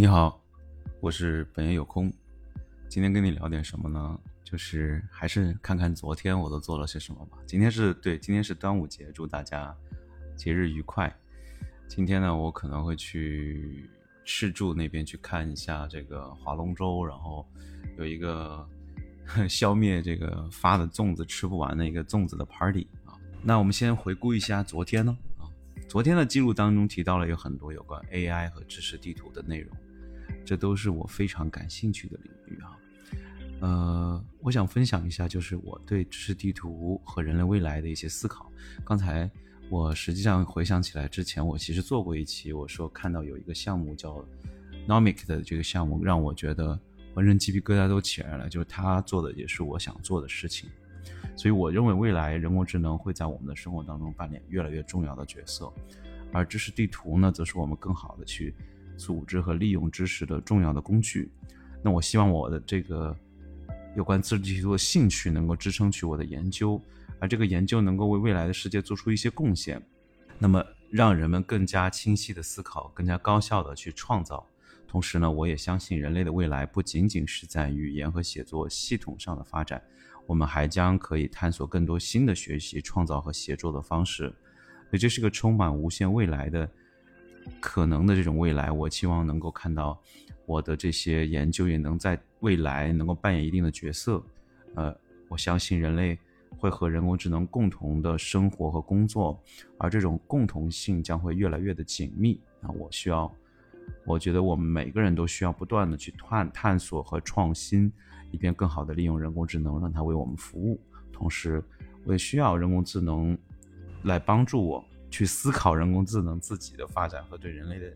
你好，我是本爷有空，今天跟你聊点什么呢？就是还是看看昨天我都做了些什么吧。今天是对，今天是端午节，祝大家节日愉快。今天呢，我可能会去赤柱那边去看一下这个划龙舟，然后有一个 消灭这个发的粽子吃不完的一个粽子的 party 啊。那我们先回顾一下昨天呢啊，昨天的记录当中提到了有很多有关 AI 和知识地图的内容。这都是我非常感兴趣的领域啊，呃，我想分享一下，就是我对知识地图和人类未来的一些思考。刚才我实际上回想起来，之前我其实做过一期，我说看到有一个项目叫 Nomic 的这个项目，让我觉得浑身鸡皮疙瘩都起来了。就是他做的也是我想做的事情，所以我认为未来人工智能会在我们的生活当中扮演越来越重要的角色，而知识地图呢，则是我们更好的去。组织和利用知识的重要的工具。那我希望我的这个有关知识地图的兴趣能够支撑起我的研究，而这个研究能够为未来的世界做出一些贡献。那么，让人们更加清晰的思考，更加高效的去创造。同时呢，我也相信人类的未来不仅仅是在语言和写作系统上的发展，我们还将可以探索更多新的学习、创造和协作的方式。所以，这是个充满无限未来的。可能的这种未来，我期望能够看到我的这些研究也能在未来能够扮演一定的角色。呃，我相信人类会和人工智能共同的生活和工作，而这种共同性将会越来越的紧密。那我需要，我觉得我们每个人都需要不断的去探探索和创新，以便更好的利用人工智能，让它为我们服务。同时，我也需要人工智能来帮助我。去思考人工智能自己的发展和对人类的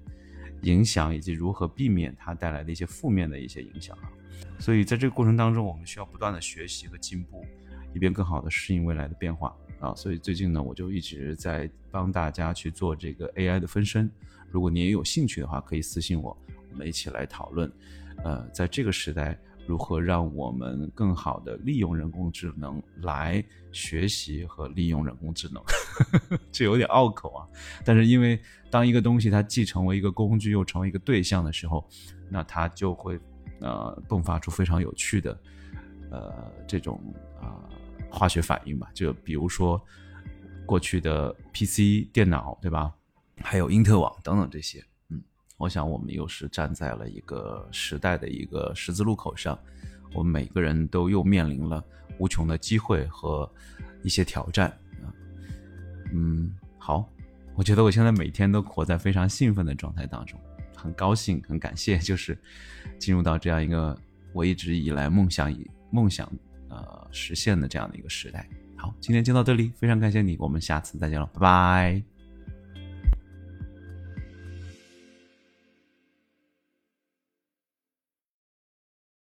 影响，以及如何避免它带来的一些负面的一些影响啊。所以在这个过程当中，我们需要不断的学习和进步，以便更好的适应未来的变化啊。所以最近呢，我就一直在帮大家去做这个 AI 的分身。如果你也有兴趣的话，可以私信我，我们一起来讨论。呃，在这个时代。如何让我们更好的利用人工智能来学习和利用人工智能？这有点拗口啊。但是因为当一个东西它既成为一个工具，又成为一个对象的时候，那它就会呃迸发出非常有趣的呃这种啊化学反应吧。就比如说过去的 PC 电脑，对吧？还有因特网等等这些。我想，我们又是站在了一个时代的一个十字路口上，我们每个人都又面临了无穷的机会和一些挑战啊。嗯，好，我觉得我现在每天都活在非常兴奋的状态当中，很高兴，很感谢，就是进入到这样一个我一直以来梦想以梦想呃实现的这样的一个时代。好，今天就到这里，非常感谢你，我们下次再见了，拜拜。